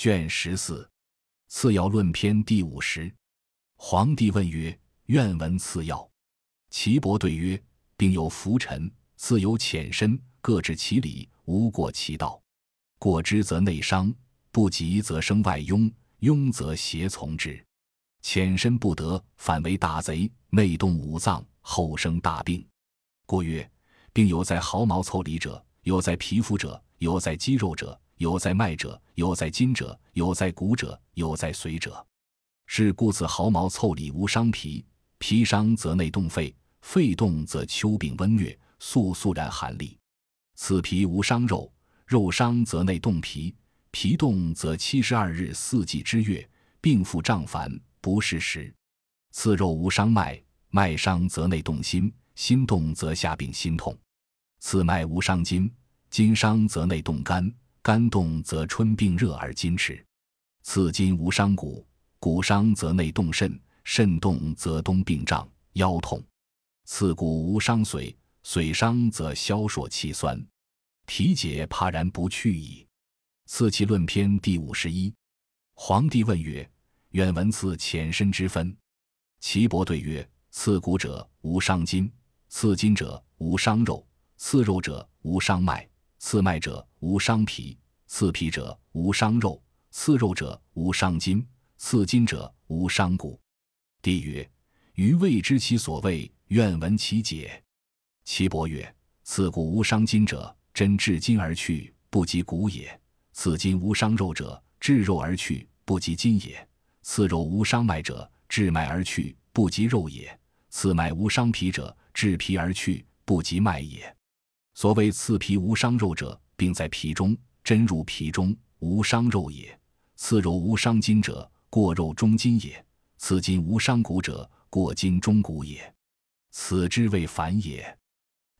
卷十四，次要论篇第五十。皇帝问曰：“愿闻次要。”岐伯对曰：“并有浮沉，自有浅深，各治其理，无过其道。过之则内伤，不及则生外庸，庸则邪从之。浅深不得，反为大贼，内动五脏，后生大病。故曰：病有在毫毛凑里者，有在皮肤者，有在肌肉者，有在脉者，有在筋者，有在骨者，有在髓者。是故此毫毛凑里无伤皮，皮伤则内动肺，肺动则秋病温疟，肃肃然寒栗。此皮无伤肉，肉伤则内动脾，脾动则七十二日四季之月，病复胀烦，不适时。此肉无伤脉，脉伤则内动心，心动则下病心痛。此脉无伤筋，筋伤则内动肝，肝动则春病热而筋迟。刺筋无伤骨。骨伤则内动肾，肾动则冬病胀腰痛；刺骨无伤髓，髓伤则消烁气酸，体解怕然不去矣。刺气论篇第五十一。皇帝问曰：“愿闻刺浅深之分。”岐伯对曰：“刺骨者无伤筋，刺筋者无伤肉，刺肉者无伤脉，刺脉者无伤脾，刺脾者无伤肉，刺肉者无伤筋。”刺筋者无伤骨。帝曰：“余未知其所谓，愿闻其解。”岐伯曰：“刺骨无伤筋者，针至筋而去，不及骨也；刺筋无伤肉者，至肉而去，不及筋也；刺肉无伤脉者，至脉而去，不及肉也；刺脉无伤脾者，至皮而去，不及脉也。所谓刺皮无伤肉者，并在皮中，针入皮中，无伤肉也；刺肉无伤筋者，过肉中筋也，刺筋无伤骨者，过筋中骨也，此之谓反也。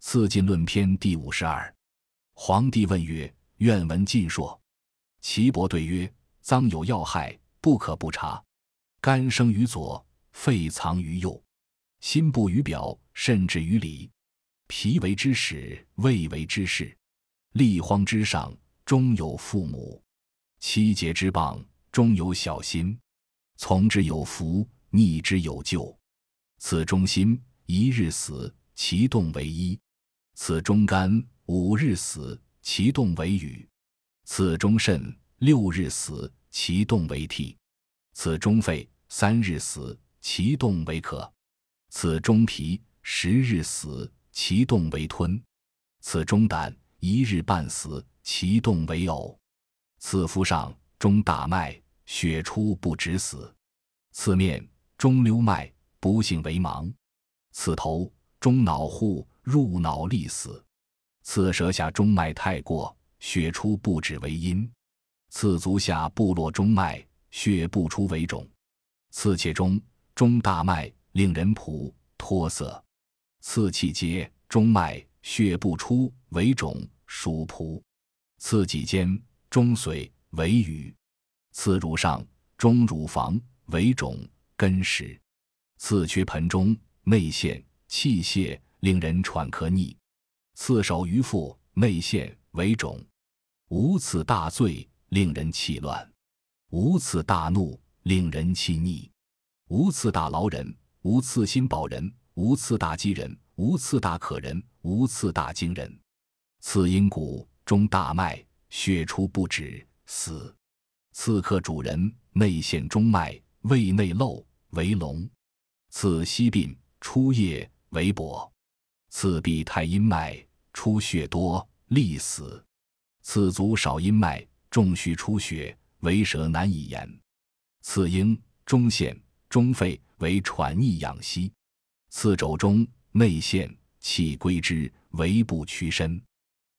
刺进论篇第五十二。皇帝问曰：“愿闻尽说。”岐伯对曰：“脏有要害，不可不察。肝生于左，肺藏于右，心布于表，肾至于里，脾为之始，胃为之始。立荒之上，终有父母；七节之傍。”终有小心，从之有福，逆之有救。此中心一日死，其动为一；此中肝五日死，其动为羽；此中肾六日死，其动为涕；此中肺三日死，其动为咳；此中脾十日死，其动为吞；此中胆一日半死，其动为呕；此腹上。中大脉血出不止死，次面中流脉不幸为盲，此头中脑户入脑立死，此舌下中脉太过血出不止为阴，此足下部落中脉血不出为肿，此切中中大脉令人仆脱色，刺气结中脉血不出为肿属仆，刺脊间中髓。为瘀，次乳上中乳房为肿根实，刺缺盆中内陷气泄，令人喘咳逆；刺手于腹内陷为肿，无此大醉，令人气乱；无此大怒，令人气逆；无次大劳人，无次心保人，无次大饥人，无次大渴人，无次大惊人。次阴骨中大脉血出不止。四，刺客主人内陷中脉，胃内漏为聋；刺西病出液为薄；刺臂太阴脉出血多，利死；刺足少阴脉重虚出血，为舌难以言；刺阴中陷中肺为喘逆养息；刺肘中内陷气归之，为不屈身；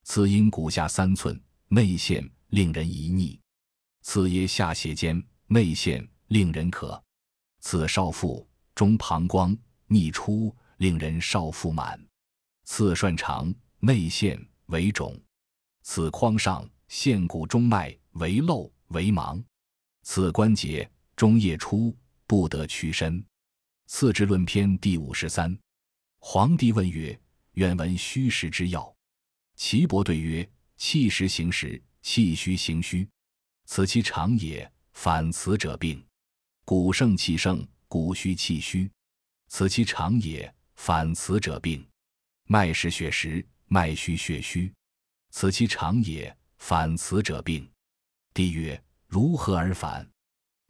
次阴骨下三寸内陷。令人疑逆，次腋下胁间内陷，令人渴；次少腹中膀胱逆出，令人少腹满；次涮肠内陷为肿；此眶上陷骨中脉为漏为盲；此关节中液出，不得屈伸。次之论篇第五十三。皇帝问曰：“愿闻虚实之要。”岐伯对曰：“气实行实。”气虚行虚，此其常也。反此者病。骨盛气盛，骨虚气虚，此其常也。反此者病。脉实血实，脉虚血虚，此其常也。反此者病。帝曰：如何而反？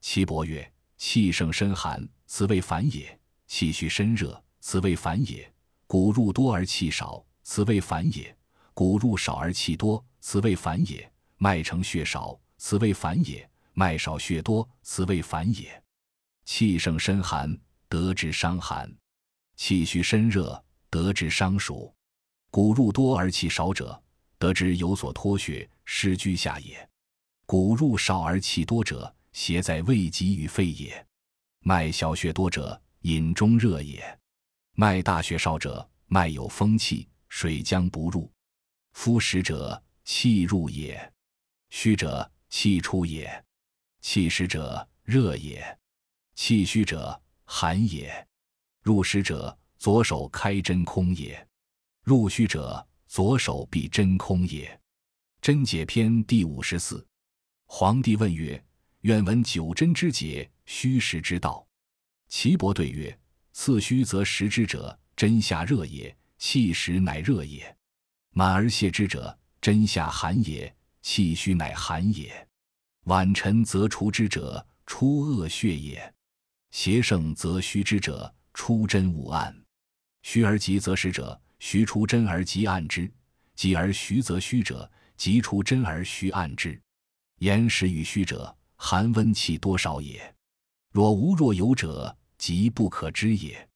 岐伯曰：气盛身寒，此谓反也；气虚身热，此谓反也；骨入多而气少，此谓反也；骨入少而气多，此谓反也；脉成血少，此谓反也；脉少血多，此谓反也。气盛身寒，得之伤寒；气虚身热，得之伤暑。骨入多而气少者，得之有所脱血，失居下也。骨入少而气多者，邪在胃疾与肺也。脉小血多者，饮中热也。脉大血少者，脉有风气，水将不入。夫实者，气入也；虚者，气出也。气实者，热也；气虚者，寒也。入实者，左手开真空也；入虚者，左手闭真空也。真解篇第五十四。皇帝问曰：“愿闻九针之解，虚实之道。”岐伯对曰：“次虚则实之者，真下热也；气实乃热也。满而泄之者，真下寒也；气虚乃寒也。晚沉则除之者，出恶血也；邪盛则虚之者，出真无暗。虚而急则实者，虚出真而急暗之；急而虚则虚者，急出真而虚暗之。”言实与虚者，寒温气多少也。若无若有者，即不可知也。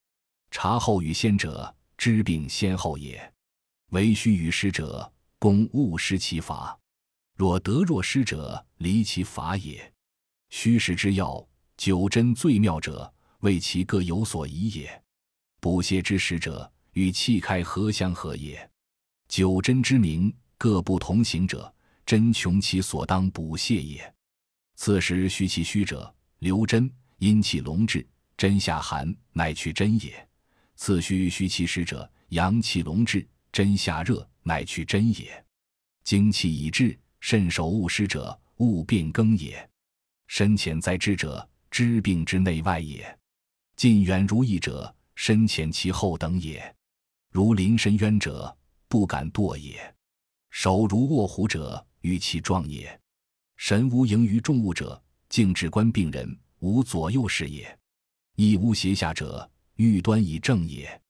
察后与先者，知病先后也。为虚与实者，公勿失其法。若得若失者，离其法也。虚实之要，九针最妙者，为其各有所宜也。补泻之实者，与气开合相合也。九针之名，各不同行者。真穷其所当补泻也。此时虚其虚者，留真阴气隆滞，真下寒，乃去真也。次虚虚其实者，阳气隆滞，真下热，乃去真也。精气已至，肾守勿失者，勿变更也。深浅在知者，知病之内外也。近远如意者，深浅其后等也。如临深渊者，不敢堕也。手如卧虎者。于其壮也，神无盈于众物者，静止观病人，无左右视也；亦无斜下者，欲端以正也。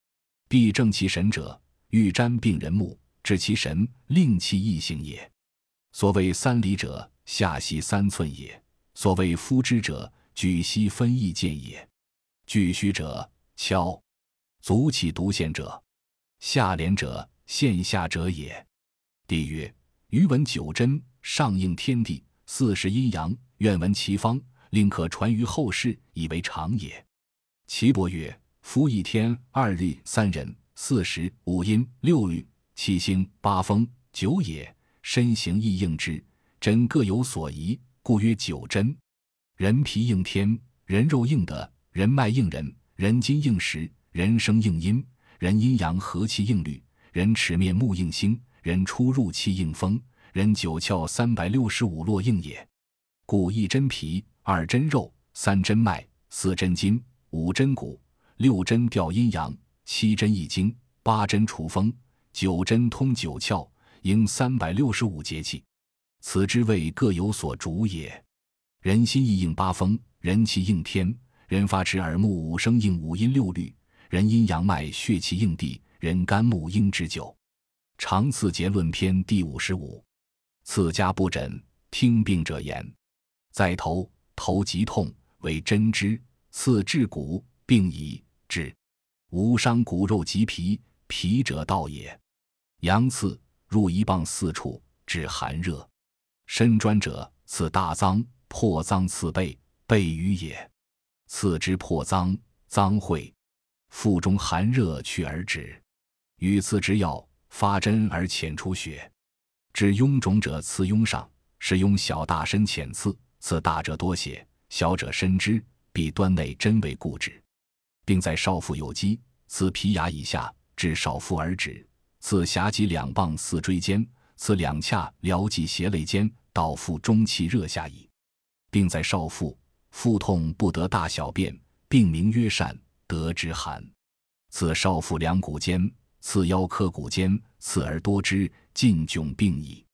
必正其神者，欲瞻病人目，治其神，令其意行也。所谓三里者，下息三寸也；所谓夫之者，举息分意见也。巨虚者，敲足气独现者，下廉者，现下者也。帝曰。余闻九针上应天地，四时阴阳，愿闻其方，令可传于后世，以为常也。岐伯曰：夫一天、二日、三人、四时、五阴、六律、七星、八风、九也，身形亦应之，针各有所宜，故曰九针。人皮应天，人肉应德，人脉应人，人筋应时，人生应阴，人阴阳和气应律，人齿面目应星。人出入气应风，人九窍三百六十五络应也。故一针皮，二针肉，三针脉，四针筋，五针骨，六针调阴阳，七针易经，八针除风，九针通九窍，应三百六十五节气。此之谓各有所主也。人心意应八风，人气应天，人发齿耳目五声应五音六律，人阴阳脉血气应地，人肝木应之久。常次结论篇第五十五，次家不诊，听病者言，在头，头疾痛，为针之；刺治骨，病已治，无伤骨肉及皮，皮者道也。阳刺入一棒四处，治寒热。身专者，刺大脏，破脏刺背，背瘀也。刺之破脏，脏会，腹中寒热去而止。与次之药。发针而浅出血，治臃肿者刺臃上，是臃小大深浅刺，刺大者多血，小者深汁，必端内针为固止，并在少腹有积，刺皮牙以下，至少腹而止，刺狭脊两棒四椎间，刺两髂髎脊胁肋间，到腹中气热下矣。并在少腹，腹痛不得大小便，病名曰疝，得之寒。此少腹两股间，次腰髁骨间，次而多之，尽窘病矣。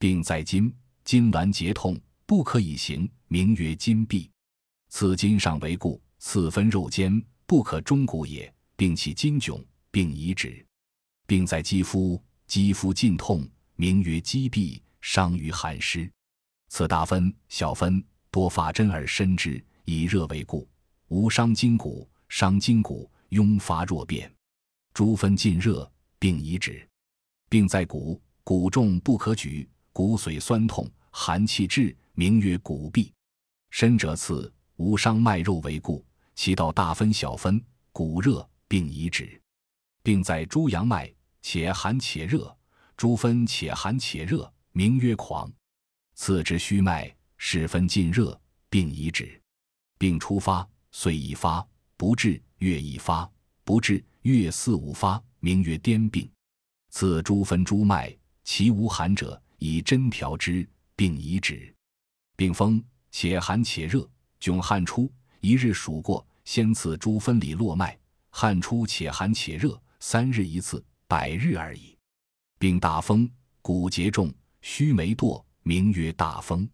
病在筋，筋挛结痛，不可以行，名曰筋痹。此筋上为固，次分肉间，不可终骨也，病其筋窘，病已止。病在肌肤，肌肤尽痛，名曰肌痹，伤于寒湿。此大分小分，多发针而深之，以热为固，无伤筋骨，伤筋骨，痈发若变。诸分尽热，病已止。病在骨，骨重不可举，骨髓酸痛，寒气滞，名曰骨痹。深者刺，无伤脉肉为故，其道大分小分，骨热，病已止。病在诸阳脉，且寒且热，诸分且寒且热，名曰狂。次之虚脉，始分尽热，病已止。病初发，岁一发，不治；月一发，不治；月四五发，名曰癫病。次诸分诸脉，其无寒者，以针调之，病已止。病风，且寒且热，迥汗出，一日数过，先次诸分里络脉，汗出且寒且热，三日一次，百日而已。病大风，骨节重，须眉堕。名曰大风，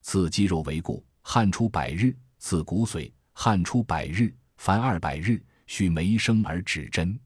刺肌肉为骨，汗出百日；刺骨髓，汗出百日，凡二百日，须眉生而止针。